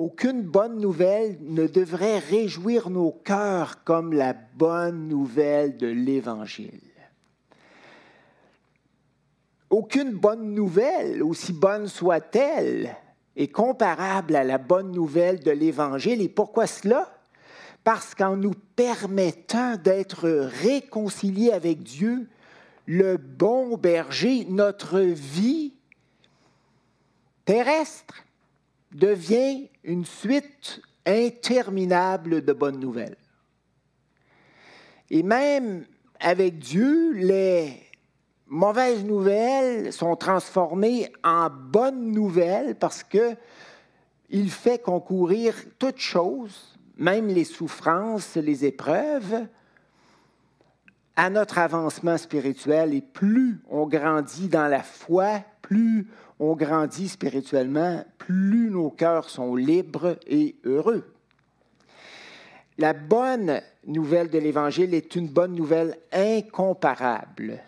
aucune bonne nouvelle ne devrait réjouir nos cœurs comme la bonne nouvelle de l'Évangile. Aucune bonne nouvelle, aussi bonne soit-elle, est comparable à la bonne nouvelle de l'Évangile. Et pourquoi cela? Parce qu'en nous permettant d'être réconciliés avec Dieu, le bon berger, notre vie terrestre devient une suite interminable de bonnes nouvelles. Et même avec Dieu, les mauvaises nouvelles sont transformées en bonnes nouvelles parce que il fait concourir toutes choses, même les souffrances, les épreuves, à notre avancement spirituel. Et plus on grandit dans la foi, plus on grandit spirituellement, plus nos cœurs sont libres et heureux. La bonne nouvelle de l'Évangile est une bonne nouvelle incomparable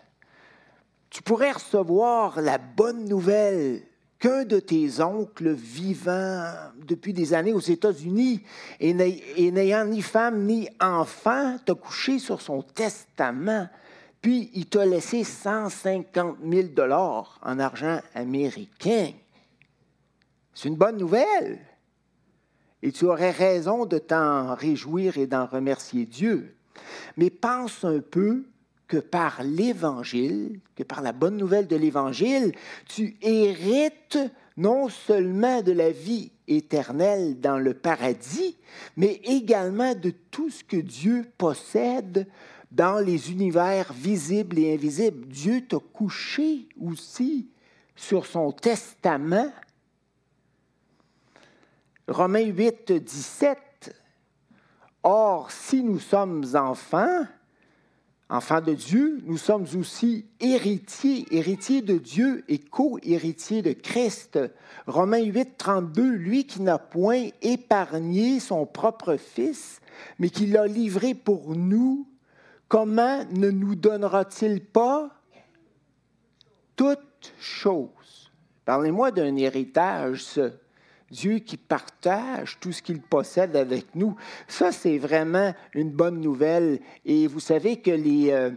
tu pourrais recevoir la bonne nouvelle qu'un de tes oncles vivant depuis des années aux États-Unis et n'ayant ni femme ni enfant t'a couché sur son testament, puis il t'a laissé 150 000 dollars en argent américain. C'est une bonne nouvelle. Et tu aurais raison de t'en réjouir et d'en remercier Dieu. Mais pense un peu que par l'Évangile, que par la bonne nouvelle de l'Évangile, tu hérites non seulement de la vie éternelle dans le paradis, mais également de tout ce que Dieu possède dans les univers visibles et invisibles. Dieu t'a couché aussi sur son testament. Romains 8, 17. Or, si nous sommes enfants, Enfants de Dieu, nous sommes aussi héritiers, héritiers de Dieu et co-héritiers de Christ. Romains 8, 32, lui qui n'a point épargné son propre Fils, mais qui l'a livré pour nous, comment ne nous donnera-t-il pas toutes choses? Parlez-moi d'un héritage, Dieu qui partage tout ce qu'il possède avec nous. Ça, c'est vraiment une bonne nouvelle. Et vous savez que les euh,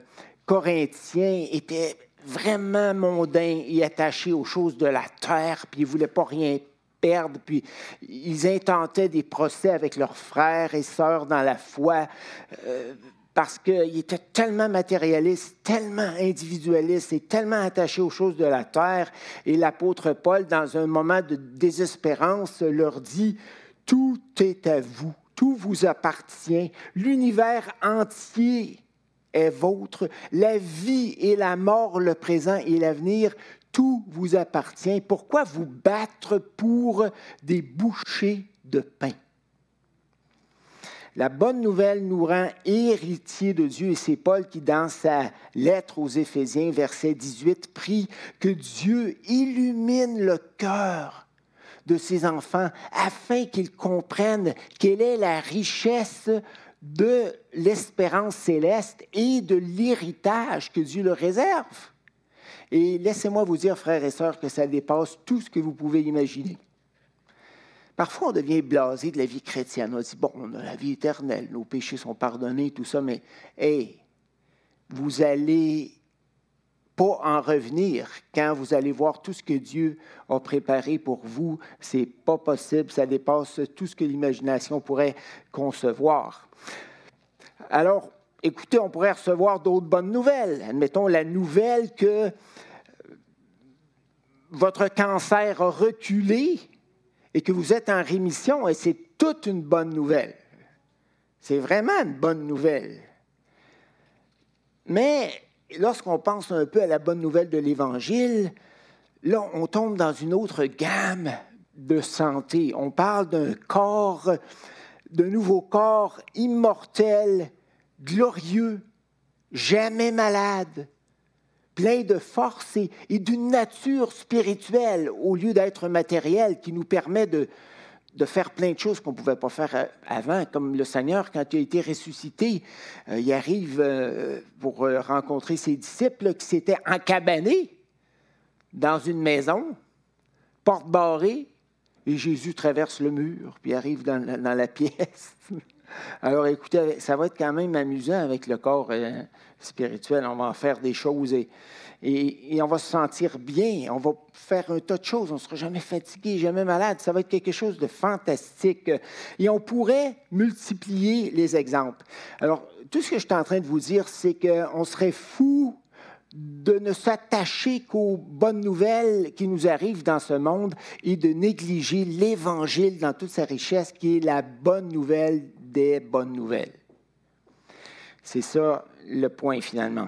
Corinthiens étaient vraiment mondains et attachés aux choses de la terre, puis ils ne voulaient pas rien perdre, puis ils intentaient des procès avec leurs frères et sœurs dans la foi. Euh, parce qu'il était tellement matérialiste, tellement individualiste et tellement attaché aux choses de la terre. Et l'apôtre Paul, dans un moment de désespérance, leur dit, Tout est à vous, tout vous appartient, l'univers entier est vôtre, la vie et la mort, le présent et l'avenir, tout vous appartient. Pourquoi vous battre pour des bouchées de pain? La bonne nouvelle nous rend héritiers de Dieu et c'est Paul qui, dans sa lettre aux Éphésiens, verset 18, prie que Dieu illumine le cœur de ses enfants afin qu'ils comprennent quelle est la richesse de l'espérance céleste et de l'héritage que Dieu leur réserve. Et laissez-moi vous dire, frères et sœurs, que ça dépasse tout ce que vous pouvez imaginer. Parfois, on devient blasé de la vie chrétienne. On dit, bon, on a la vie éternelle, nos péchés sont pardonnés, tout ça, mais, hé, vous allez pas en revenir quand vous allez voir tout ce que Dieu a préparé pour vous. C'est pas possible, ça dépasse tout ce que l'imagination pourrait concevoir. Alors, écoutez, on pourrait recevoir d'autres bonnes nouvelles. Admettons la nouvelle que votre cancer a reculé et que vous êtes en rémission, et c'est toute une bonne nouvelle. C'est vraiment une bonne nouvelle. Mais lorsqu'on pense un peu à la bonne nouvelle de l'Évangile, là, on tombe dans une autre gamme de santé. On parle d'un corps, d'un nouveau corps immortel, glorieux, jamais malade, plein de force et, d'une nature spirituelle au lieu d'être matériel qui nous permet de, de faire plein de choses qu'on ne pouvait pas faire euh, avant, comme le Seigneur, quand il a été ressuscité, euh, il arrive euh, pour rencontrer ses disciples qui s'étaient encabanés dans une maison, porte barrée, et Jésus traverse le mur, puis arrive dans la, pièce. Alors écoutez, ça va être quand même amusant avec le corps spirituel. On va en faire des choses et, et, on va se sentir bien. On va faire un tas de choses. On ne sera jamais fatigué, jamais malade. Ça va être quelque chose de fantastique. Et on pourrait multiplier les exemples. Alors, tout ce que je suis en train de vous dire, c'est qu'on serait fou de ne s'attacher qu'aux bonnes nouvelles qui nous arrivent dans ce monde et de négliger l'Évangile dans toute sa richesse, qui est la bonne nouvelle des bonnes nouvelles. C'est ça le point finalement.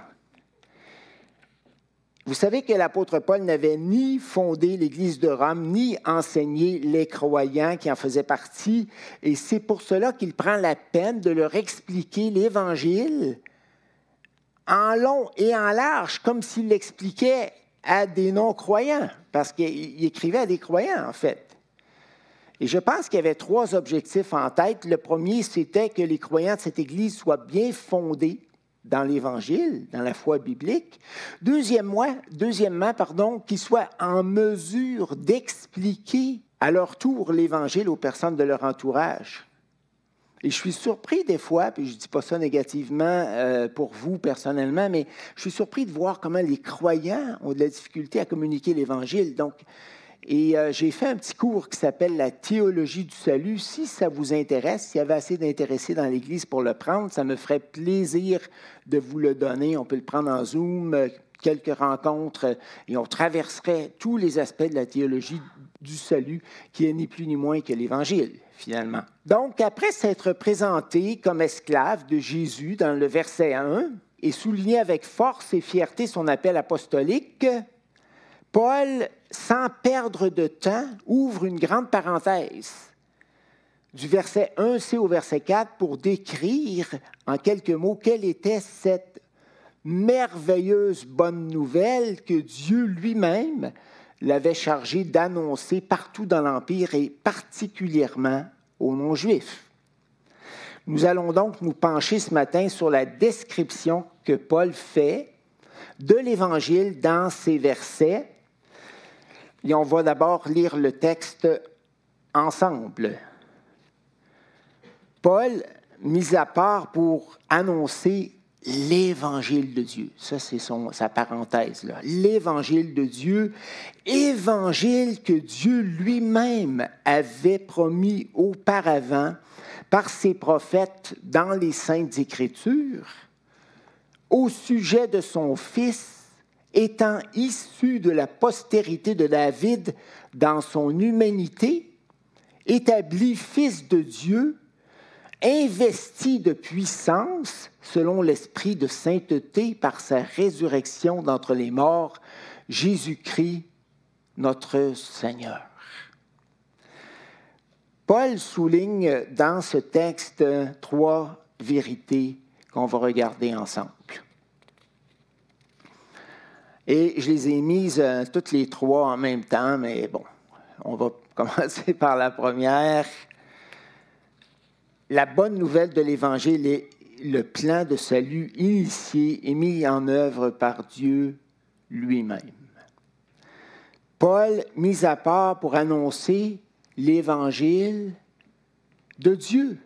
Vous savez que l'apôtre Paul n'avait ni fondé l'Église de Rome, ni enseigné les croyants qui en faisaient partie, et c'est pour cela qu'il prend la peine de leur expliquer l'Évangile en long et en large, comme s'il l'expliquait à des non-croyants, parce qu'il écrivait à des croyants, en fait. Et je pense qu'il y avait trois objectifs en tête. Le premier, c'était que les croyants de cette Église soient bien fondés dans l'Évangile, dans la foi biblique. Deuxièmement, pardon, qu'ils soient en mesure d'expliquer à leur tour l'Évangile aux personnes de leur entourage. Et je suis surpris des fois, puis je ne dis pas ça négativement euh, pour vous personnellement, mais je suis surpris de voir comment les croyants ont de la difficulté à communiquer l'Évangile. Donc, et euh, j'ai fait un petit cours qui s'appelle la théologie du salut. Si ça vous intéresse, s'il y avait assez d'intéressés dans l'Église pour le prendre, ça me ferait plaisir de vous le donner. On peut le prendre en Zoom, euh, quelques rencontres, et on traverserait tous les aspects de la théologie du salut, qui est ni plus ni moins que l'Évangile finalement. Donc, après s'être présenté comme esclave de Jésus dans le verset 1 et souligné avec force et fierté son appel apostolique, Paul, sans perdre de temps, ouvre une grande parenthèse du verset 1c au verset 4 pour décrire en quelques mots quelle était cette merveilleuse bonne nouvelle que Dieu lui-même l'avait chargé d'annoncer partout dans l'Empire et particulièrement aux non-juifs. Nous allons donc nous pencher ce matin sur la description que Paul fait de l'Évangile dans ces versets. Et on va d'abord lire le texte ensemble. Paul, mis à part pour annoncer l'évangile de Dieu. Ça, c'est sa parenthèse. L'évangile de Dieu, évangile que Dieu lui-même avait promis auparavant par ses prophètes dans les saintes écritures au sujet de son Fils étant issu de la postérité de David dans son humanité, établi Fils de Dieu, investi de puissance selon l'esprit de sainteté par sa résurrection d'entre les morts, Jésus-Christ, notre Seigneur. Paul souligne dans ce texte trois vérités qu'on va regarder ensemble. Et je les ai mises euh, toutes les trois en même temps, mais bon, on va commencer par la première. La bonne nouvelle de l'Évangile est le plan de salut initié et mis en œuvre par Dieu lui-même. Paul, mis à part pour annoncer l'Évangile de Dieu.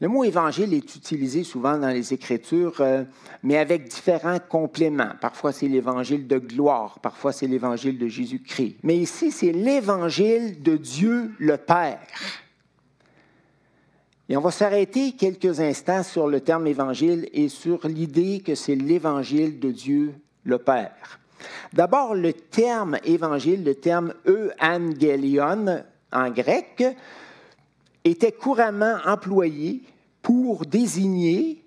Le mot évangile est utilisé souvent dans les Écritures, euh, mais avec différents compléments. Parfois, c'est l'évangile de gloire, parfois, c'est l'évangile de Jésus-Christ. Mais ici, c'est l'évangile de Dieu le Père. Et on va s'arrêter quelques instants sur le terme évangile et sur l'idée que c'est l'évangile de Dieu le Père. D'abord, le terme évangile, le terme euangelion en grec, était couramment employé pour désigner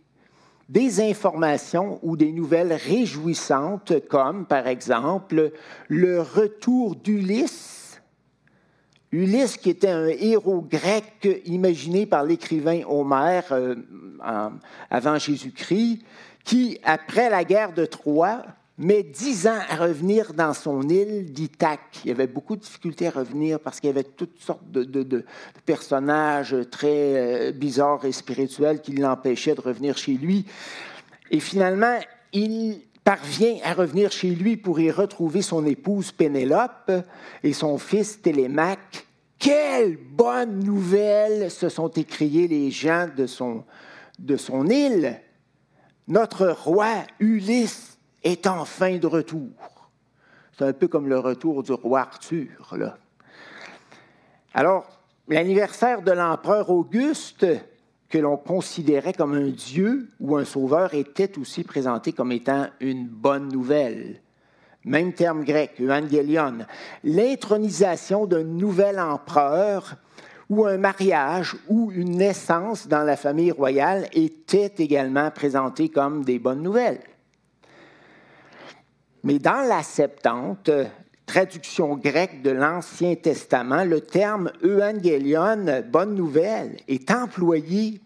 des informations ou des nouvelles réjouissantes, comme par exemple le retour d'Ulysse. Ulysse, qui était un héros grec imaginé par l'écrivain Homère euh, avant Jésus-Christ, qui, après la guerre de Troie, met dix ans à revenir dans son île d'Ithaque. Il avait beaucoup de difficultés à revenir parce qu'il y avait toutes sortes de, personnages très euh, bizarres et spirituels qui l'empêchaient de revenir chez lui. Et finalement, il parvient à revenir chez lui pour y retrouver son épouse Pénélope et son fils Télémaque, quelle bonne nouvelle se sont écriés les gens de son, de son île. Notre roi Ulysse est enfin de retour. C'est un peu comme le retour du roi Arthur. Là. Alors, l'anniversaire de l'empereur Auguste, que l'on considérait comme un dieu ou un sauveur, était aussi présenté comme étant une bonne nouvelle. Même terme grec, evangelion. L'intronisation d'un nouvel empereur ou un mariage ou une naissance dans la famille royale était également présenté comme des bonnes nouvelles. Mais dans la Septante, traduction grecque de l'Ancien Testament, le terme evangelion, bonne nouvelle, est employé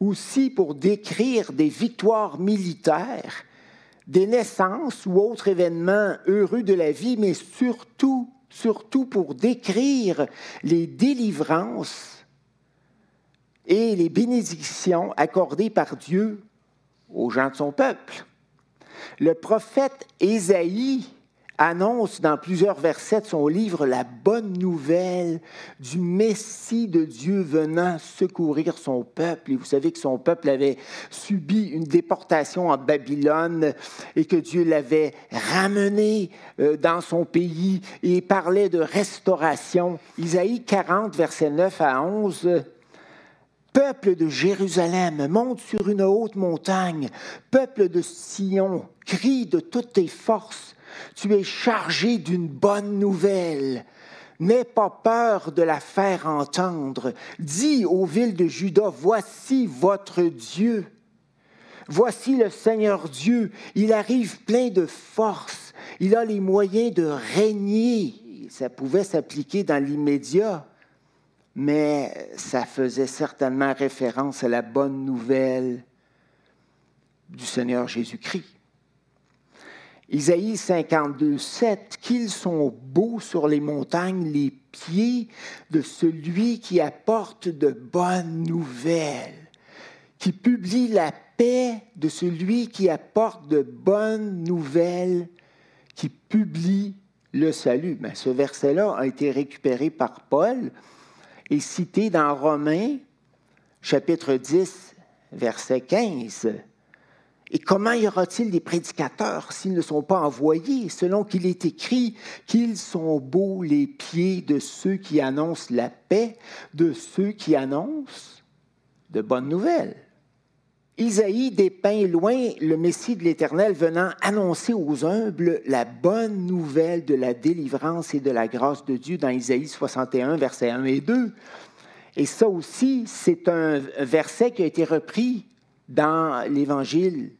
aussi pour décrire des victoires militaires, des naissances ou autres événements heureux de la vie, mais surtout, surtout pour décrire les délivrances et les bénédictions accordées par Dieu aux gens de son peuple. Le prophète Ésaïe annonce dans plusieurs versets de son livre la bonne nouvelle du Messie de Dieu venant secourir son peuple. Et vous savez que son peuple avait subi une déportation en Babylone et que Dieu l'avait ramené euh, dans son pays et parlait de restauration. Isaïe 40, versets 9 à 11. Peuple de Jérusalem, monte sur une haute montagne. Peuple de Sion, crie de toutes tes forces. Tu es chargé d'une bonne nouvelle. N'aie pas peur de la faire entendre. Dis aux villes de Juda, voici votre Dieu. Voici le Seigneur Dieu. Il arrive plein de force. Il a les moyens de régner. Ça pouvait s'appliquer dans l'immédiat mais ça faisait certainement référence à la bonne nouvelle du Seigneur Jésus-Christ. Isaïe 52, 7, qu'ils sont beaux sur les montagnes les pieds de celui qui apporte de bonnes nouvelles, qui publie la paix de celui qui apporte de bonnes nouvelles, qui publie le salut. Mais ce verset-là a été récupéré par Paul cité dans Romains, chapitre 10, verset 15. Et comment y aura-t-il des prédicateurs s'ils ne sont pas envoyés, selon qu'il est écrit qu'ils sont beaux les pieds de ceux qui annoncent la paix, de ceux qui annoncent de bonnes nouvelles? Isaïe dépeint loin le Messie de l'Éternel venant annoncer aux humbles la bonne nouvelle de la délivrance et de la grâce de Dieu dans Isaïe 61, versets 1 et 2. Et ça aussi, c'est un verset qui a été repris dans l'Évangile.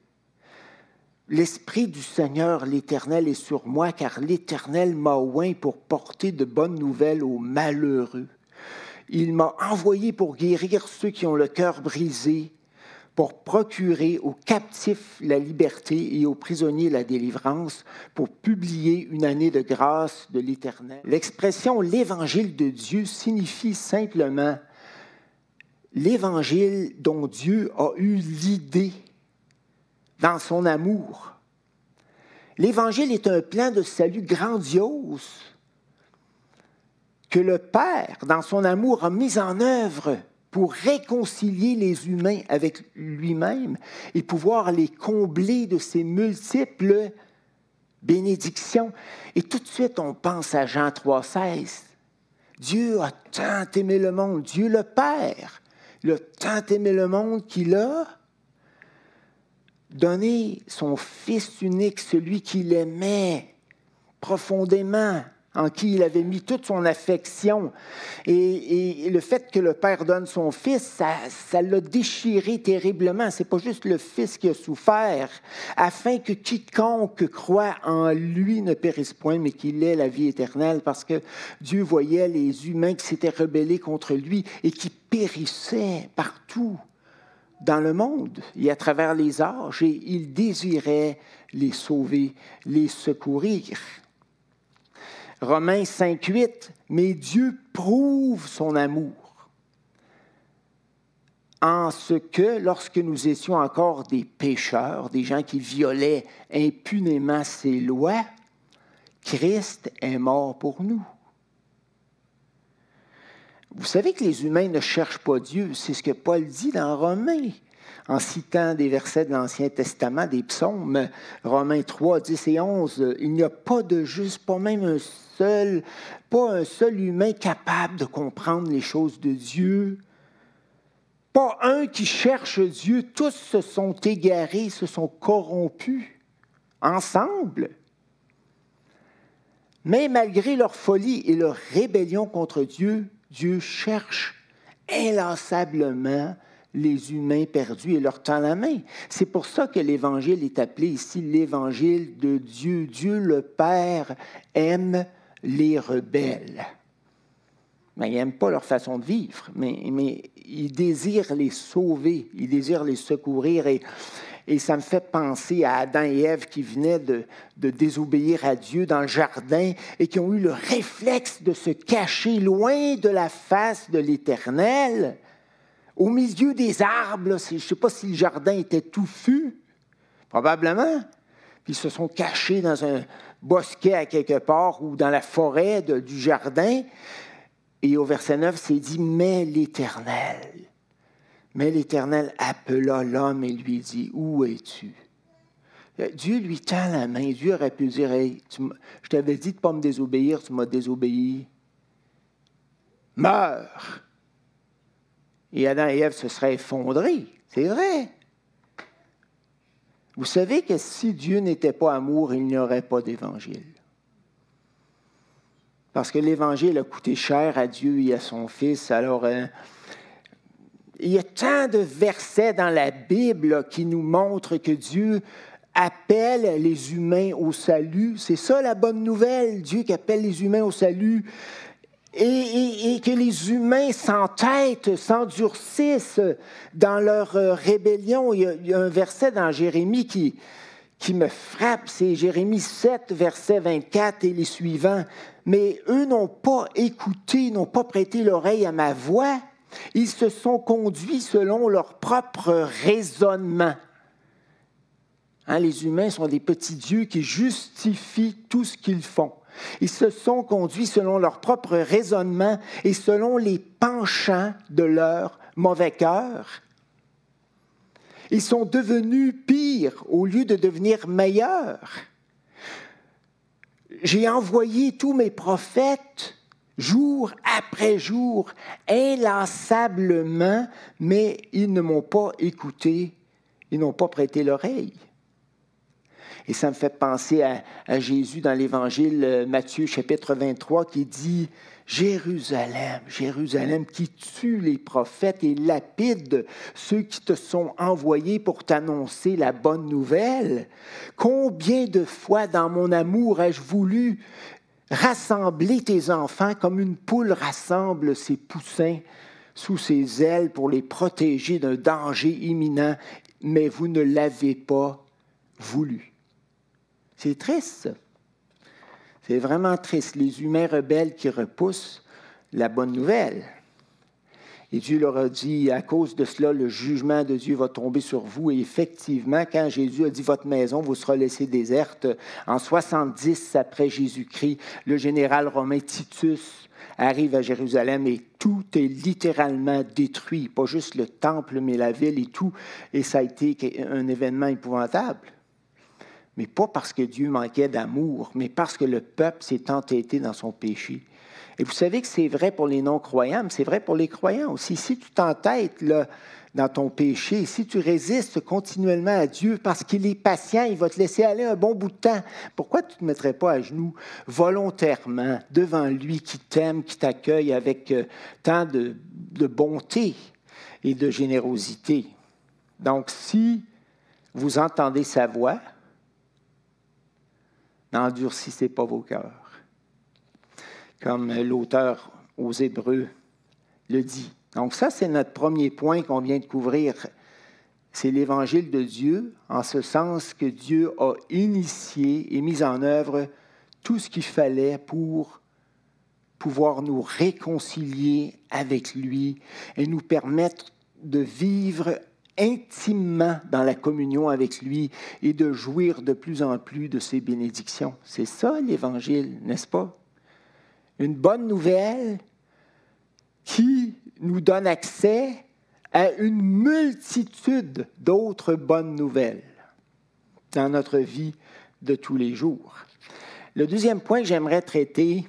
L'Esprit du Seigneur, l'Éternel, est sur moi, car l'Éternel m'a oint pour porter de bonnes nouvelles aux malheureux. Il m'a envoyé pour guérir ceux qui ont le cœur brisé, pour procurer aux captifs la liberté et aux prisonniers la délivrance, pour publier une année de grâce de l'Éternel. L'expression l'évangile de Dieu signifie simplement l'évangile dont Dieu a eu l'idée dans son amour. L'évangile est un plan de salut grandiose que le Père, dans son amour, a mis en œuvre pour réconcilier les humains avec lui-même et pouvoir les combler de ses multiples bénédictions. Et tout de suite, on pense à Jean 3,16. Dieu a tant aimé le monde, Dieu le Père, il a tant aimé le monde qu'il a donné son Fils unique, celui qu'il aimait profondément, en qui il avait mis toute son affection. Et, le fait que le Père donne son Fils, ça, l'a déchiré terriblement. C'est pas juste le Fils qui a souffert, afin que quiconque croit en lui ne périsse point, mais qu'il ait la vie éternelle, parce que Dieu voyait les humains qui s'étaient rebellés contre lui et qui périssaient partout dans le monde et à travers les âges, et il désirait les sauver, les secourir. Romains 5, 8, mais Dieu prouve son amour en ce que lorsque nous étions encore des pécheurs, des gens qui violaient impunément ses lois, Christ est mort pour nous. Vous savez que les humains ne cherchent pas Dieu. C'est ce que Paul dit dans Romains, en citant des versets de l'Ancien Testament, des psaumes. Romains 3, 10 et 11. Il n'y a pas de juste, pas même un pas un seul humain capable de comprendre les choses de Dieu. Pas un qui cherche Dieu. Tous se sont égarés, se sont corrompus ensemble. Mais malgré leur folie et leur rébellion contre Dieu, Dieu cherche inlassablement les humains perdus et leur tend la main. C'est pour ça que l'Évangile est appelé ici l'Évangile de Dieu. Dieu le Père aime les rebelles. Mais il n'aime pas leur façon de vivre, mais, mais il désire les sauver, il désire les secourir. Et et ça me fait penser à Adam et Ève qui venaient de, désobéir à Dieu dans le jardin et qui ont eu le réflexe de se cacher loin de la face de l'Éternel, au milieu des arbres. je ne sais pas si le jardin était touffu, probablement. Puis ils se sont cachés dans un bosquet à quelque part ou dans la forêt du jardin. Et au verset 9, c'est dit, mais l'Éternel mais l'Éternel appela l'homme et lui dit, Où es-tu? Euh, Dieu lui tend la main. Dieu aurait pu dire, je t'avais dit de ne pas me désobéir, tu m'as désobéi. Meurs. Et Adam et Ève se seraient effondrés. C'est vrai. Vous savez que si Dieu n'était pas amour, il n'y aurait pas d'évangile. Parce que l'évangile a coûté cher à Dieu et à son Fils. Alors, hein, il y a tant de versets dans la Bible qui nous montrent que Dieu appelle les humains au salut. C'est ça la bonne nouvelle, Dieu qui appelle les humains au salut. Et, que les humains s'entêtent, s'endurcissent dans leur euh, rébellion. Il y, a, un verset dans Jérémie qui, me frappe, c'est Jérémie 7, verset 24 et les suivants. Mais eux n'ont pas écouté, n'ont pas prêté l'oreille à ma voix. Ils se sont conduits selon leur propre raisonnement. Hein, les humains sont des petits dieux qui justifient tout ce qu'ils font. Ils se sont conduits selon leur propre raisonnement et selon les penchants de leur mauvais cœur. Ils sont devenus pires au lieu de devenir meilleurs. J'ai envoyé tous mes prophètes jour après jour, inlassablement, mais ils ne m'ont pas écouté, ils n'ont pas prêté l'oreille. Et ça me fait penser à, Jésus dans l'Évangile euh, Matthieu chapitre 23 qui dit, Jérusalem, Jérusalem qui tue les prophètes et lapide ceux qui te sont envoyés pour t'annoncer la bonne nouvelle. Combien de fois dans mon amour ai-je voulu rassembler tes enfants comme une poule rassemble ses poussins sous ses ailes pour les protéger d'un danger imminent, mais vous ne l'avez pas voulu. C'est triste. C'est vraiment triste. Les humains rebelles qui repoussent la bonne nouvelle. Et Dieu leur a dit, à cause de cela, le jugement de Dieu va tomber sur vous. Et effectivement, quand Jésus a dit, votre maison vous sera laissée déserte, en 70 après Jésus-Christ, le général romain Titus arrive à Jérusalem et tout est littéralement détruit. Pas juste le temple, mais la ville et tout. Et ça a été un événement épouvantable. Mais pas parce que Dieu manquait d'amour, mais parce que le peuple s'est entêté dans son péché. Et vous savez que c'est vrai pour les non-croyants, mais c'est vrai pour les croyants aussi. Si tu t'entêtes là, dans ton péché, si tu résistes continuellement à Dieu parce qu'il est patient, il va te laisser aller un bon bout de temps, pourquoi tu ne te mettrais pas à genoux volontairement devant lui qui t'aime, qui t'accueille avec euh, tant de, de bonté et de générosité? Donc, si vous entendez sa voix, n'endurcissez pas vos cœurs comme l'auteur aux Hébreux le dit. Donc ça, c'est notre premier point qu'on vient de couvrir. C'est l'évangile de Dieu, en ce sens que Dieu a initié et mis en œuvre tout ce qu'il fallait pour pouvoir nous réconcilier avec lui et nous permettre de vivre intimement dans la communion avec lui et de jouir de plus en plus de ses bénédictions. C'est ça l'évangile, n'est-ce pas? une bonne nouvelle qui nous donne accès à une multitude d'autres bonnes nouvelles dans notre vie de tous les jours. Le deuxième point que j'aimerais traiter,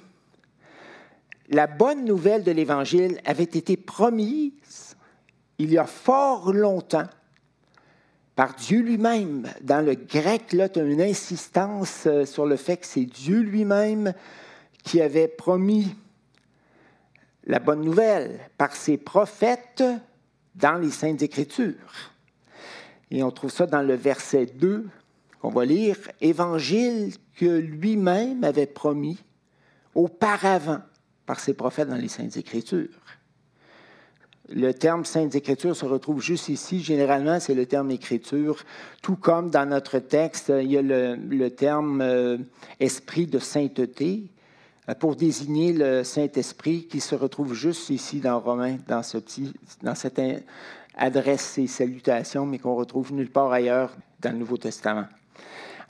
la bonne nouvelle de l'Évangile avait été promise il y a fort longtemps par Dieu lui-même. Dans le grec, là, tu as une insistance euh, sur le fait que c'est Dieu lui-même qui avait promis la bonne nouvelle par ses prophètes dans les Saintes Écritures. Et on trouve ça dans le verset 2 qu'on va lire, Évangile que lui-même avait promis auparavant par ses prophètes dans les Saintes Écritures. Le terme Saintes Écritures se retrouve juste ici. Généralement, c'est le terme Écriture. Tout comme dans notre texte, il y a le, terme euh, Esprit de sainteté euh, pour désigner le Saint-Esprit qui se retrouve juste ici dans Romains, dans cette adresse et salutation, mais qu'on retrouve nulle part ailleurs dans le Nouveau Testament.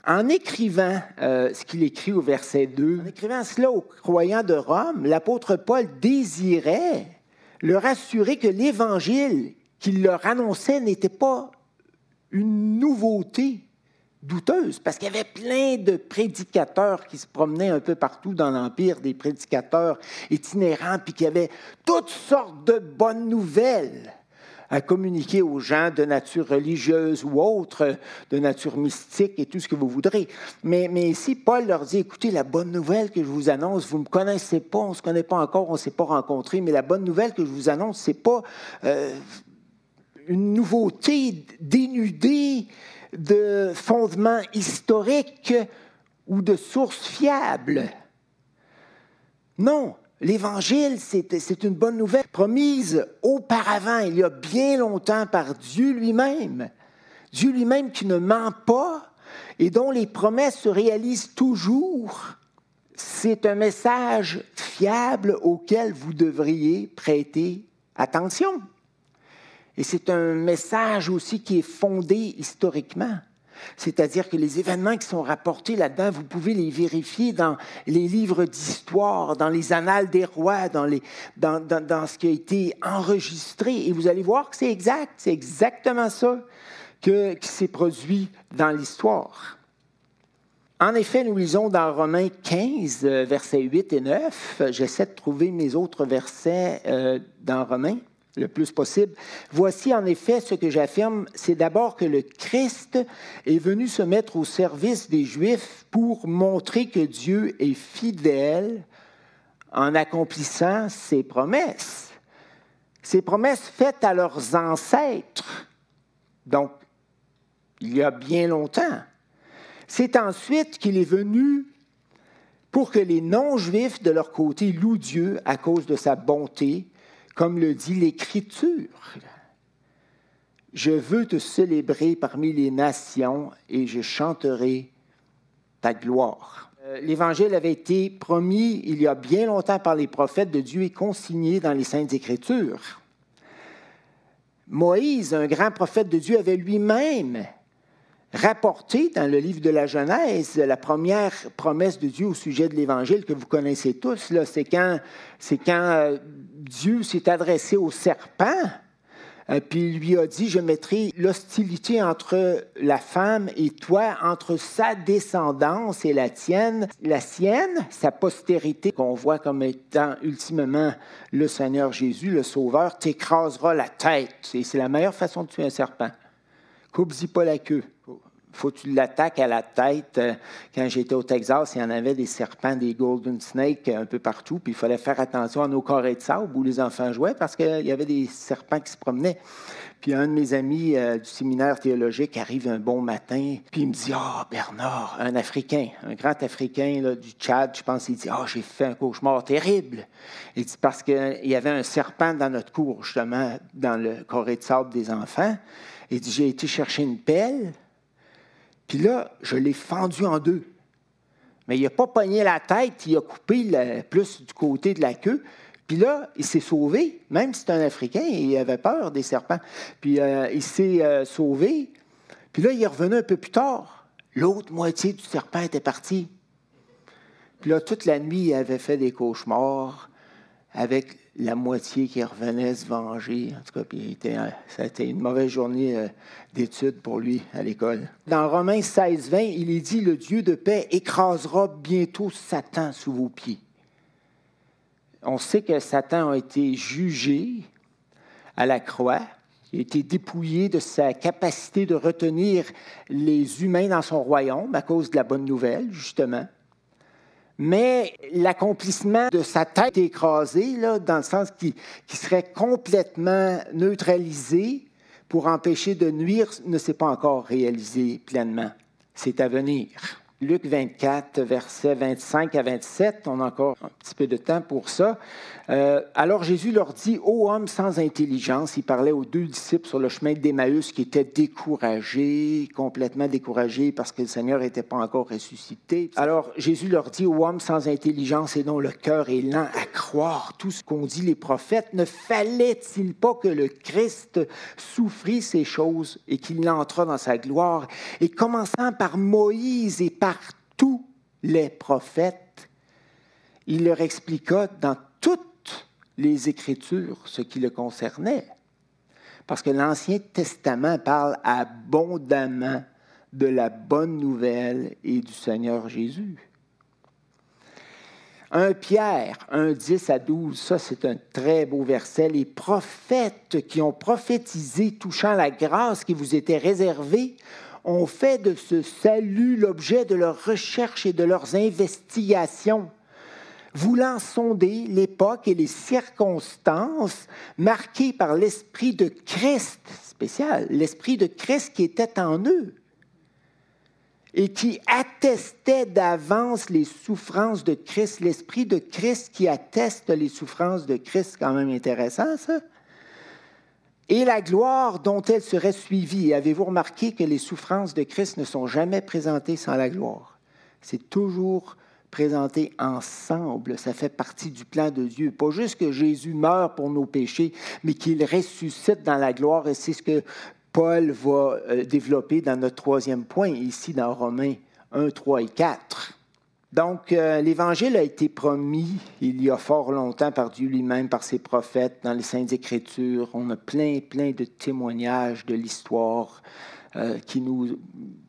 En écrivant euh, ce qu'il écrit au verset 2, en écrivant cela aux croyants de Rome, l'apôtre Paul désirait leur assurer que l'Évangile qu'il leur annonçait n'était pas une nouveauté douteuse, parce qu'il y avait plein de prédicateurs qui se promenaient un peu partout dans l'Empire, des prédicateurs itinérants, puis qui avaient toutes sortes de bonnes nouvelles à communiquer aux gens de nature religieuse ou autre, de nature mystique et tout ce que vous voudrez. Mais, mais ici, Paul leur dit, écoutez, la bonne nouvelle que je vous annonce, vous ne me connaissez pas, on ne se connaît pas encore, on ne s'est pas rencontrés, mais la bonne nouvelle que je vous annonce, ce n'est pas euh, une nouveauté dénudée de fondements historiques ou de sources fiables. Non, L'Évangile, c'est une bonne nouvelle promise auparavant, il y a bien longtemps, par Dieu lui-même. Dieu lui-même qui ne ment pas et dont les promesses se réalisent toujours. C'est un message fiable auquel vous devriez prêter attention. Et c'est un message aussi qui est fondé historiquement. C'est-à-dire que les événements qui sont rapportés là-dedans, vous pouvez les vérifier dans les livres d'histoire, dans les annales des rois, dans, ce qui a été enregistré. Et vous allez voir que c'est exact, c'est exactement ça qui s'est produit dans l'histoire. En effet, nous lisons dans Romains 15, versets 8 et 9. J'essaie de trouver mes autres versets euh, dans Romains le plus possible. Voici en effet ce que j'affirme, c'est d'abord que le Christ est venu se mettre au service des Juifs pour montrer que Dieu est fidèle en accomplissant ses promesses. Ses promesses faites à leurs ancêtres, donc il y a bien longtemps. C'est ensuite qu'il est venu pour que les non-juifs, de leur côté, louent Dieu à cause de sa bonté, comme le dit l'Écriture. Je veux te célébrer parmi les nations et je chanterai ta gloire. Euh, L'Évangile avait été promis il y a bien longtemps par les prophètes de Dieu et consigné dans les Saintes Écritures. Moïse, un grand prophète de Dieu, avait lui-même rapporté dans le livre de la Genèse la première promesse de Dieu au sujet de l'Évangile que vous connaissez tous. C'est quand, euh, Dieu s'est adressé au serpent, euh, puis il lui a dit, je mettrai l'hostilité entre la femme et toi, entre sa descendance et la tienne, la sienne, sa postérité, qu'on voit comme étant ultimement le Seigneur Jésus, le Sauveur, t'écrasera la tête. c'est la meilleure façon de tuer un serpent. Coupe-y pas la queue faut que tu l'attaques à la tête. Euh, quand j'étais au Texas, il y en avait des serpents, des golden snakes un peu partout, puis il fallait faire attention à nos carrés de sable où les enfants jouaient parce qu'il y avait des serpents qui se promenaient. Puis un de mes amis euh, du séminaire théologique arrive un bon matin, puis il me dit Ah, oh, Bernard, un Africain, un grand Africain du Tchad, je pense, il dit Ah, oh, j'ai fait un cauchemar terrible. Il dit Parce qu'il y avait un serpent dans notre cour, justement, dans le carré de sable des enfants. Il dit J'ai été chercher une pelle, puis là, je l'ai fendu en deux. Mais il n'a pas pogné la tête, il a coupé plus du côté de la queue. Puis là, il s'est sauvé, même si c'est un Africain, il avait peur des serpents. Puis euh, il s'est euh, sauvé. Puis là, il est revenu un peu plus tard. L'autre moitié du serpent était partie. Puis là, toute la nuit, il avait fait des cauchemars avec la moitié qui revenait se venger. En tout cas, puis ça a été une mauvaise journée euh, d'études pour lui à l'école. Dans Romains 16, 20, il est dit Le Dieu de paix écrasera bientôt Satan sous vos pieds. On sait que Satan a été jugé à la croix. Il a été dépouillé de sa capacité de retenir les humains dans son royaume à cause de la bonne nouvelle, justement mais l'accomplissement de sa tête écrasée, là, dans le sens qui, qui serait complètement neutralisé pour empêcher de nuire, ne s'est pas encore réalisé pleinement. C'est à venir. Luc 24, versets 25 à 27, on a encore un petit peu de temps pour ça. Euh, alors Jésus leur dit, ô homme sans intelligence, il parlait aux deux disciples sur le chemin d'Emmaüs qui étaient découragés, complètement découragés parce que le Seigneur n'était pas encore ressuscité. Alors Jésus leur dit, ô homme sans intelligence et dont le cœur est lent à croire tout ce qu'ont dit les prophètes, ne fallait-il pas que le Christ souffrit ces choses et qu'il entra dans sa gloire? Et commençant par Moïse et par tous les prophètes, il leur expliqua dans toutes les Écritures ce qui le concernait. Parce que l'Ancien Testament parle abondamment de la bonne nouvelle et du Seigneur Jésus. Un Pierre, un 10 à 12, ça c'est un très beau verset. Les prophètes qui ont prophétisé touchant la grâce qui vous était réservée ont fait de ce salut l'objet de leurs recherches et de leurs investigations voulant sonder l'époque et les circonstances marquées par l'Esprit de Christ spécial, l'Esprit de Christ qui était en eux et qui attestait d'avance les souffrances de Christ, l'Esprit de Christ qui atteste les souffrances de Christ, quand même intéressant ça. Et la gloire dont elle serait suivie. Avez-vous remarqué que les souffrances de Christ ne sont jamais présentées sans la gloire? C'est toujours présentés ensemble. Ça fait partie du plan de Dieu. Pas juste que Jésus meurt pour nos péchés, mais qu'il ressuscite dans la gloire. Et c'est ce que Paul va euh, développer dans notre troisième point, ici dans Romains 1, 3 et 4. Donc, euh, l'Évangile a été promis il y a fort longtemps par Dieu lui-même, par ses prophètes, dans les Saintes Écritures. On a plein, plein de témoignages de l'histoire euh, qui nous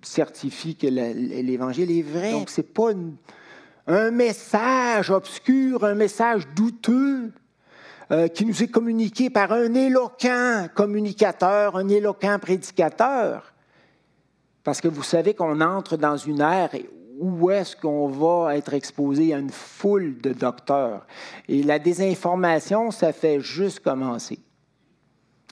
certifient que l'Évangile est vrai. Donc, ce n'est pas une, un message obscur, un message douteux euh, qui nous est communiqué par un éloquent communicateur, un éloquent prédicateur. Parce que vous savez qu'on entre dans une ère où est-ce qu'on va être exposé à une foule de docteurs. Et la désinformation, ça fait juste commencer.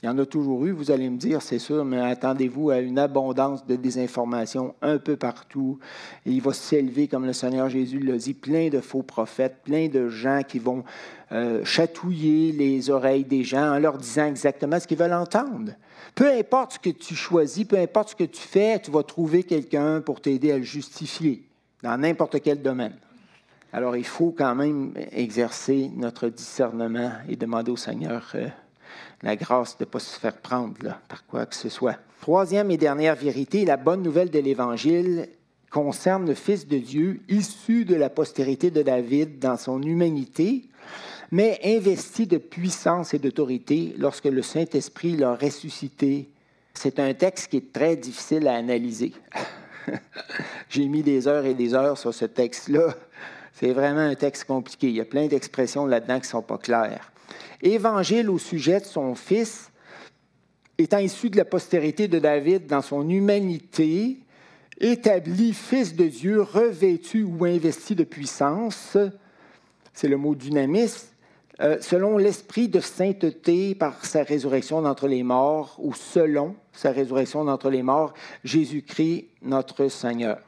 Il y en a toujours eu, vous allez me dire, c'est sûr, mais attendez-vous à une abondance de désinformation un peu partout. Il va s'élever, comme le Seigneur Jésus l'a dit, plein de faux prophètes, plein de gens qui vont euh, chatouiller les oreilles des gens en leur disant exactement ce qu'ils veulent entendre. Peu importe ce que tu choisis, peu importe ce que tu fais, tu vas trouver quelqu'un pour t'aider à le justifier dans n'importe quel domaine. Alors il faut quand même exercer notre discernement et demander au Seigneur. Euh, la grâce de ne pas se faire prendre par quoi que ce soit. Troisième et dernière vérité, la bonne nouvelle de l'Évangile concerne le Fils de Dieu, issu de la postérité de David dans son humanité, mais investi de puissance et d'autorité lorsque le Saint-Esprit l'a ressuscité. C'est un texte qui est très difficile à analyser. J'ai mis des heures et des heures sur ce texte-là. C'est vraiment un texte compliqué. Il y a plein d'expressions là-dedans qui ne sont pas claires évangile au sujet de son fils, étant issu de la postérité de David dans son humanité, établi fils de Dieu, revêtu ou investi de puissance, c'est le mot dynamis, euh, selon l'esprit de sainteté par sa résurrection d'entre les morts, ou selon sa résurrection d'entre les morts, Jésus-Christ notre Seigneur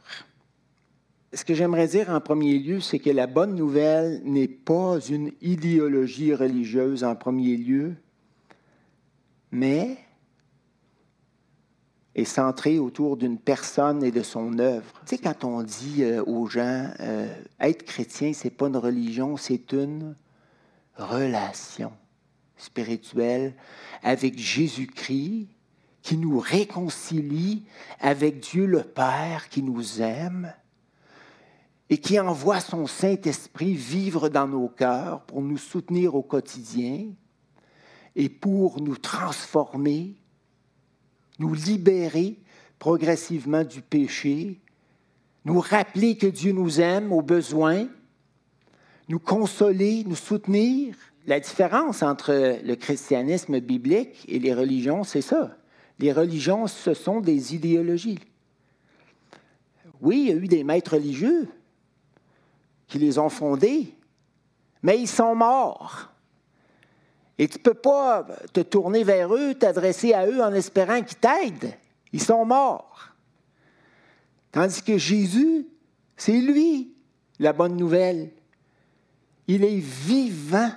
ce que j'aimerais dire en premier lieu, c'est que la bonne nouvelle n'est pas une idéologie religieuse en premier lieu, mais est centrée autour d'une personne et de son œuvre. Tu sais, quand on dit euh, aux gens, euh, être chrétien, c'est pas une religion, c'est une relation spirituelle avec Jésus-Christ qui nous réconcilie avec Dieu le Père qui nous aime et qui envoie son Saint-Esprit vivre dans nos cœurs pour nous soutenir au quotidien et pour nous transformer, nous libérer progressivement du péché, nous rappeler que Dieu nous aime au besoin, nous consoler, nous soutenir? La différence entre le christianisme biblique et les religions, c'est ça. Les religions, ce sont des idéologies. Oui, il y a eu des maîtres religieux qui les ont fondés, mais ils sont morts. Et tu ne peux pas te tourner vers eux, t'adresser à eux en espérant qu'ils t'aident. Ils sont morts. Tandis que Jésus, c'est lui la bonne nouvelle. Il est vivant,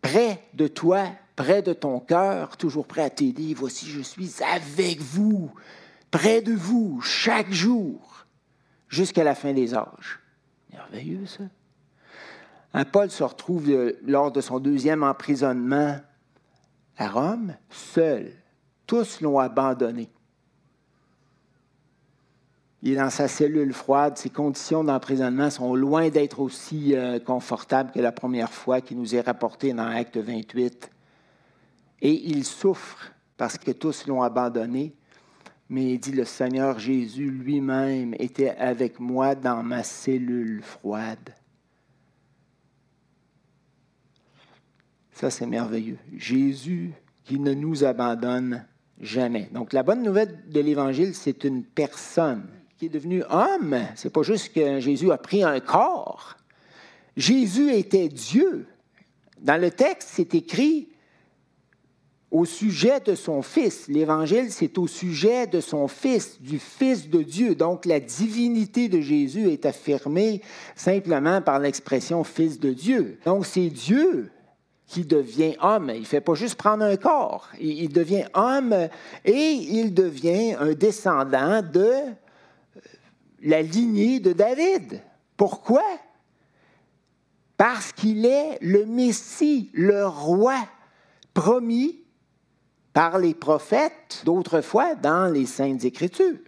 près de toi, près de ton cœur, toujours prêt à t'aider. Voici, je suis avec vous, près de vous, chaque jour, jusqu'à la fin des âges. Merveilleux, ça. Un Paul se retrouve euh, lors de son deuxième emprisonnement à Rome, seul. Tous l'ont abandonné. Il est dans sa cellule froide. Ses conditions d'emprisonnement sont loin d'être aussi euh, confortables que la première fois qui nous est rapportée dans Acte 28. Et il souffre parce que tous l'ont abandonné. Mais il dit, le Seigneur Jésus lui-même était avec moi dans ma cellule froide. Ça, c'est merveilleux. Jésus qui ne nous abandonne jamais. Donc, la bonne nouvelle de l'Évangile, c'est une personne est devenue homme. C'est pas juste que Jésus a pris un corps. Jésus était Dieu. Dans le texte, c'est écrit au sujet de son Fils. L'Évangile, c'est au sujet de son Fils, du Fils de Dieu. Donc la divinité de Jésus est affirmée simplement par l'expression Fils de Dieu. Donc c'est Dieu qui devient homme. Il ne fait pas juste prendre un corps. Il, devient homme et il devient un descendant de la lignée de David. Pourquoi? Parce qu'il est le Messie, le roi promis par les prophètes d'autrefois dans les Saintes Écritures.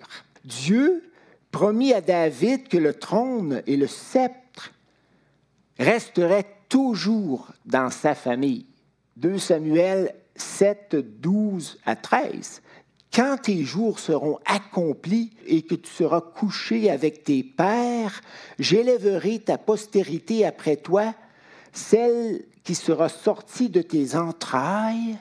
Dieu promis à David que le trône et le sceptre resteraient toujours dans sa famille. 2 Samuel 7, 12 à 13. Quand tes jours seront accomplis et que tu seras couché avec tes pères, j'élèverai ta postérité après toi, celle qui sera sortie de tes entrailles,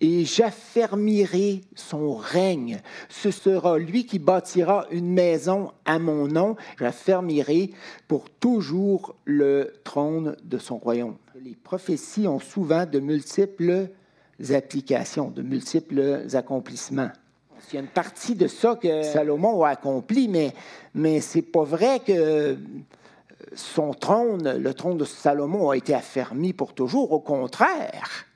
et j'affermirai son règne. Ce sera lui qui bâtira une maison à mon nom. J'affermirai pour toujours le trône de son royaume. Les prophéties ont souvent de multiples applications, de multiples accomplissements. Il y a une partie de ça que Salomon a accompli, mais, mais ce n'est pas vrai que son trône, le trône de Salomon, a été affermi pour toujours. Au contraire,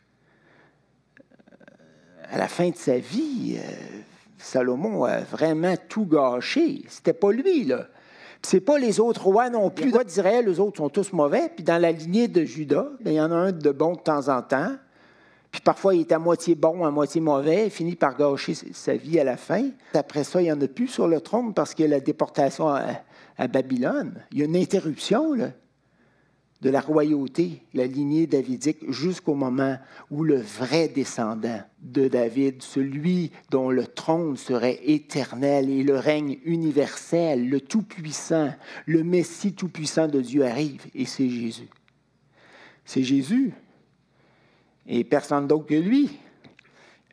à la fin de sa vie, euh, Salomon a vraiment tout gâché. C'était pas lui, là. C'est pas les autres rois non plus. Les rois d'Israël, les autres sont tous mauvais. Puis dans la lignée de Judas, ben, il y en a un de bon de temps en temps. Puis parfois, il est à moitié bon, à moitié mauvais. Finit par gâcher sa vie à la fin. Après ça, il n'y en a plus sur le trône parce qu'il y a la déportation à, Babylone. Il y a une interruption, de la royauté, la lignée davidique, jusqu'au moment où le vrai descendant de David, celui dont le trône serait éternel et le règne universel, le Tout-Puissant, le Messie Tout-Puissant de Dieu arrive, et c'est Jésus. C'est Jésus, et personne d'autre que lui.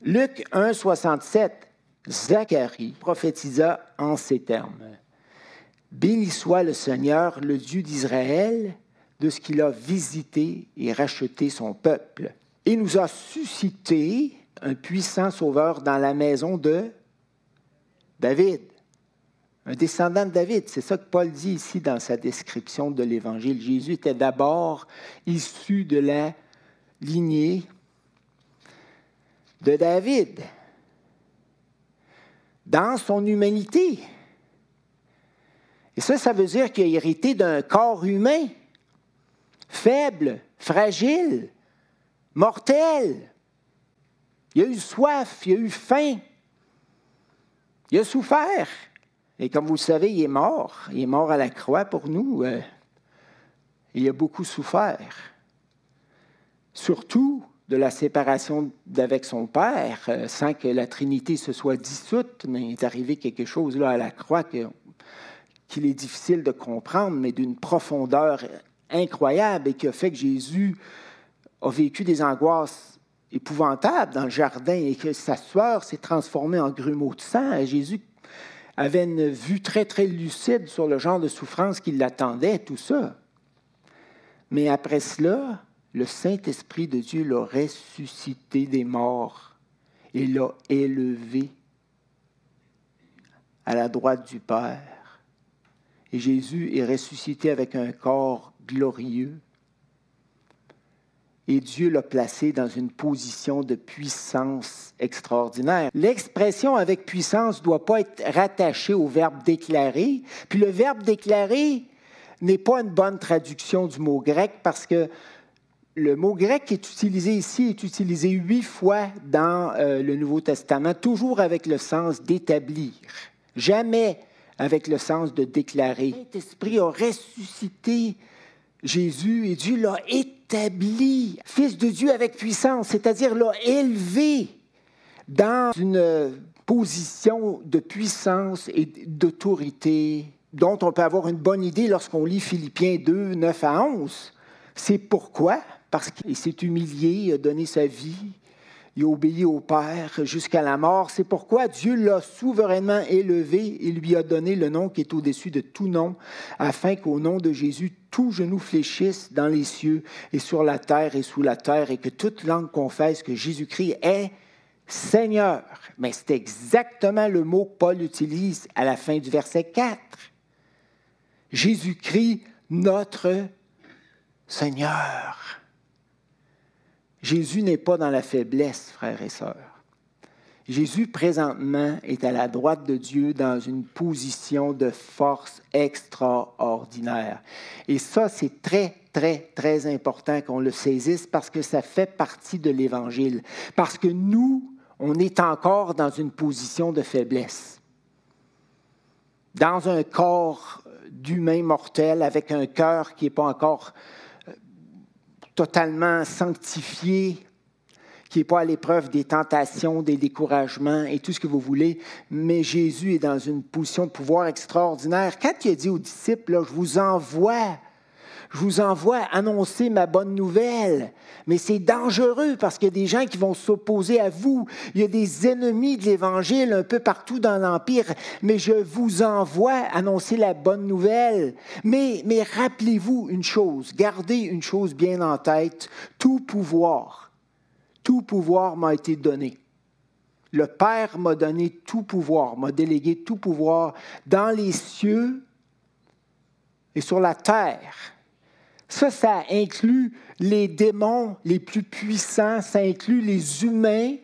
Luc 1, 67, Zacharie prophétisa en ces termes. Béni soit le Seigneur, le Dieu d'Israël, de ce qu'il a visité et racheté son peuple. Il nous a suscité un puissant sauveur dans la maison de David, un descendant de David. C'est ça que Paul dit ici dans sa description de l'Évangile. Jésus était d'abord issu de la lignée de David, dans son humanité. Et ça, ça veut dire qu'il a hérité d'un corps humain faible, fragile, mortel. Il a eu soif, il a eu faim, il a souffert. Et comme vous le savez, il est mort. Il est mort à la croix pour nous. Euh, il a beaucoup souffert. Surtout de la séparation d'avec son Père, euh, sans que la Trinité se soit dissoute, mais il est arrivé quelque chose là à la croix qu'il est difficile de comprendre, mais d'une profondeur incroyable et qui a fait que Jésus a vécu des angoisses épouvantables dans le jardin et que sa sueur s'est transformée en grumeaux de sang. Jésus avait une vue très, très lucide sur le genre de souffrance qui l'attendait, tout ça. Mais après cela, le Saint-Esprit de Dieu l'a ressuscité des morts et l'a élevé à la droite du Père. Et Jésus est ressuscité avec un corps glorieux. Et Dieu l'a placé dans une position de puissance extraordinaire. L'expression avec puissance ne doit pas être rattachée au verbe déclarer. Puis le verbe déclarer n'est pas une bonne traduction du mot grec parce que le mot grec qui est utilisé ici est utilisé huit fois dans euh, le Nouveau Testament, toujours avec le sens d'établir, jamais avec le sens de déclarer. L'Esprit a ressuscité Jésus et Dieu l'a établi, Fils de Dieu avec puissance, c'est-à-dire l'a élevé dans une position de puissance et d'autorité dont on peut avoir une bonne idée lorsqu'on lit Philippiens 2, 9 à 11. C'est pourquoi parce qu'il s'est humilié, il a donné sa vie, il a obéi au Père jusqu'à la mort. C'est pourquoi Dieu l'a souverainement élevé et lui a donné le nom qui est au-dessus de tout nom, afin qu'au nom de Jésus, tout genou fléchisse dans les cieux et sur la terre et sous la terre, et que toute langue confesse que Jésus-Christ est Seigneur. Mais c'est exactement le mot que Paul utilise à la fin du verset 4. Jésus-Christ, notre Seigneur. Jésus n'est pas dans la faiblesse, frères et sœurs. Jésus, présentement, est à la droite de Dieu dans une position de force extraordinaire. Et ça, c'est très, très, très important qu'on le saisisse parce que ça fait partie de l'Évangile. Parce que nous, on est encore dans une position de faiblesse. Dans un corps d'humain mortel, avec un cœur qui n'est pas encore totalement sanctifié, qui n'est pas à l'épreuve des tentations, des découragements et tout ce que vous voulez, mais Jésus est dans une position de pouvoir extraordinaire. Quand il a dit aux disciples, je vous envoie je vous envoie annoncer ma bonne nouvelle. Mais c'est dangereux parce qu'il y a des gens qui vont s'opposer à vous. Il y a des ennemis de l'Évangile un peu partout dans l'Empire. Mais je vous envoie annoncer la bonne nouvelle. Mais, mais rappelez-vous une chose, gardez une chose bien en tête. Tout pouvoir, tout pouvoir m'a été donné. Le Père m'a donné tout pouvoir, m'a délégué tout pouvoir dans les cieux et sur la terre. Ça, ça inclut les démons les plus puissants, ça inclut les humains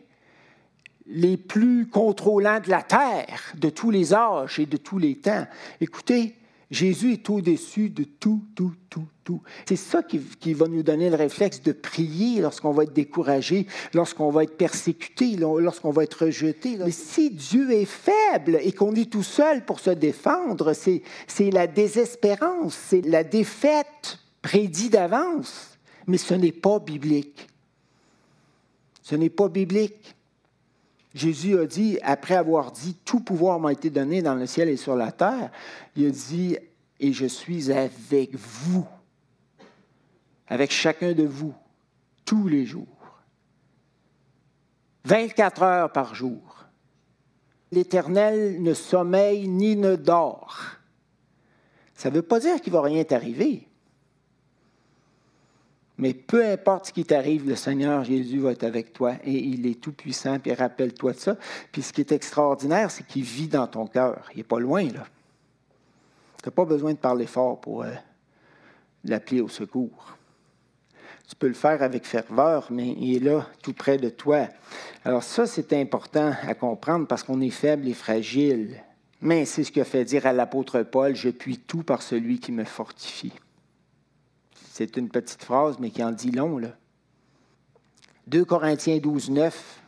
les plus contrôlants de la terre, de tous les âges et de tous les temps. Écoutez, Jésus est au-dessus de tout, tout, tout, tout. C'est ça qui, va nous donner le réflexe de prier lorsqu'on va être découragé, lorsqu'on va être persécuté, lorsqu'on va être rejeté. Mais si Dieu est faible et qu'on est tout seul pour se défendre, c'est la désespérance, c'est la défaite prédit d'avance, mais ce n'est pas biblique. Ce n'est pas biblique. Jésus a dit, après avoir dit, tout pouvoir m'a été donné dans le ciel et sur la terre, il a dit, et je suis avec vous, avec chacun de vous, tous les jours, 24 heures par jour. L'Éternel ne sommeille ni ne dort. Ça ne veut pas dire qu'il ne va rien t'arriver. Mais peu importe ce qui t'arrive, le Seigneur Jésus va être avec toi et il est tout puissant. Puis rappelle-toi de ça. Puis ce qui est extraordinaire, c'est qu'il vit dans ton cœur. Il n'est pas loin, là. Tu n'as pas besoin de parler fort pour euh, l'appeler au secours. Tu peux le faire avec ferveur, mais il est là, tout près de toi. Alors ça, c'est important à comprendre parce qu'on est faible et fragile. Mais c'est ce qui a fait dire à l'apôtre Paul, je puis tout par celui qui me fortifie. C'est une petite phrase, mais qui en dit long. Là. 2 Corinthiens 12, 9.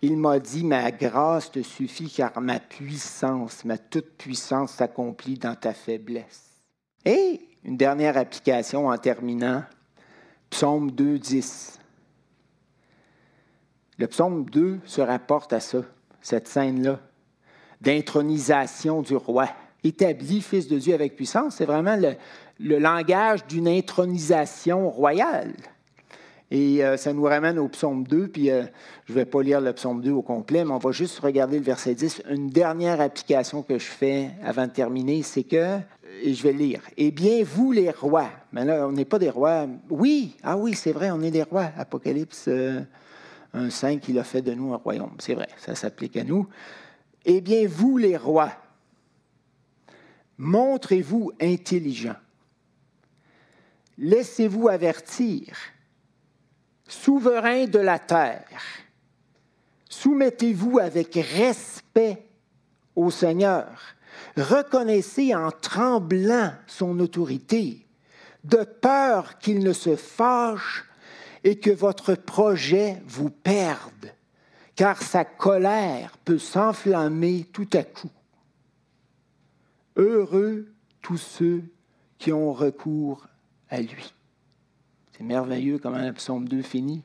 il m'a dit, ma grâce te suffit car ma puissance, ma toute puissance s'accomplit dans ta faiblesse. Et une dernière application en terminant, psaume 2, 10. Le psaume 2 se rapporte à ça, cette scène-là, d'intronisation du roi. Établi fils de Dieu avec puissance, c'est vraiment le, le langage d'une intronisation royale. Et euh, ça nous ramène au psaume 2, puis euh, je ne vais pas lire le psaume 2 au complet, mais on va juste regarder le verset 10. Une dernière application que je fais avant de terminer, c'est que, et je vais lire, Eh bien, vous les rois, mais là, on n'est pas des rois. Oui, ah oui, c'est vrai, on est des rois. Apocalypse euh, 1.5, il a fait de nous un royaume. C'est vrai, ça s'applique à nous. Eh bien, vous les rois, montrez-vous intelligents. Laissez-vous avertir souverain de la terre, soumettez-vous avec respect au Seigneur. Reconnaissez en tremblant son autorité, de peur qu'il ne se fâche et que votre projet vous perde, car sa colère peut s'enflammer tout à coup. Heureux tous ceux qui ont recours à lui. C'est merveilleux comment le psaume 2 finit.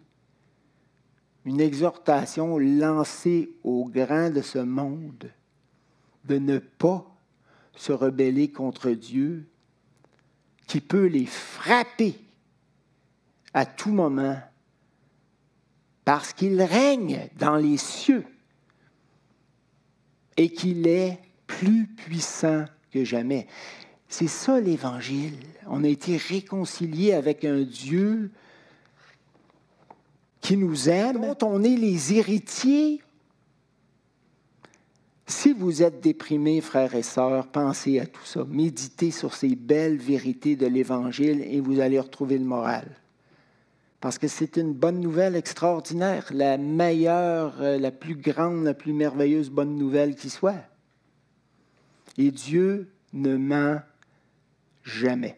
Une exhortation lancée aux grands de ce monde de ne pas se rebeller contre Dieu, qui peut les frapper à tout moment, parce qu'il règne dans les cieux et qu'il est plus puissant que jamais. C'est ça l'Évangile. On a été réconciliés avec un Dieu qui nous aime, dont on est les héritiers. Si vous êtes déprimés, frères et sœurs, pensez à tout ça. Méditez sur ces belles vérités de l'Évangile et vous allez retrouver le moral. Parce que c'est une bonne nouvelle extraordinaire, la meilleure, euh, la plus grande, la plus merveilleuse bonne nouvelle qui soit. Et Dieu ne ment jamais.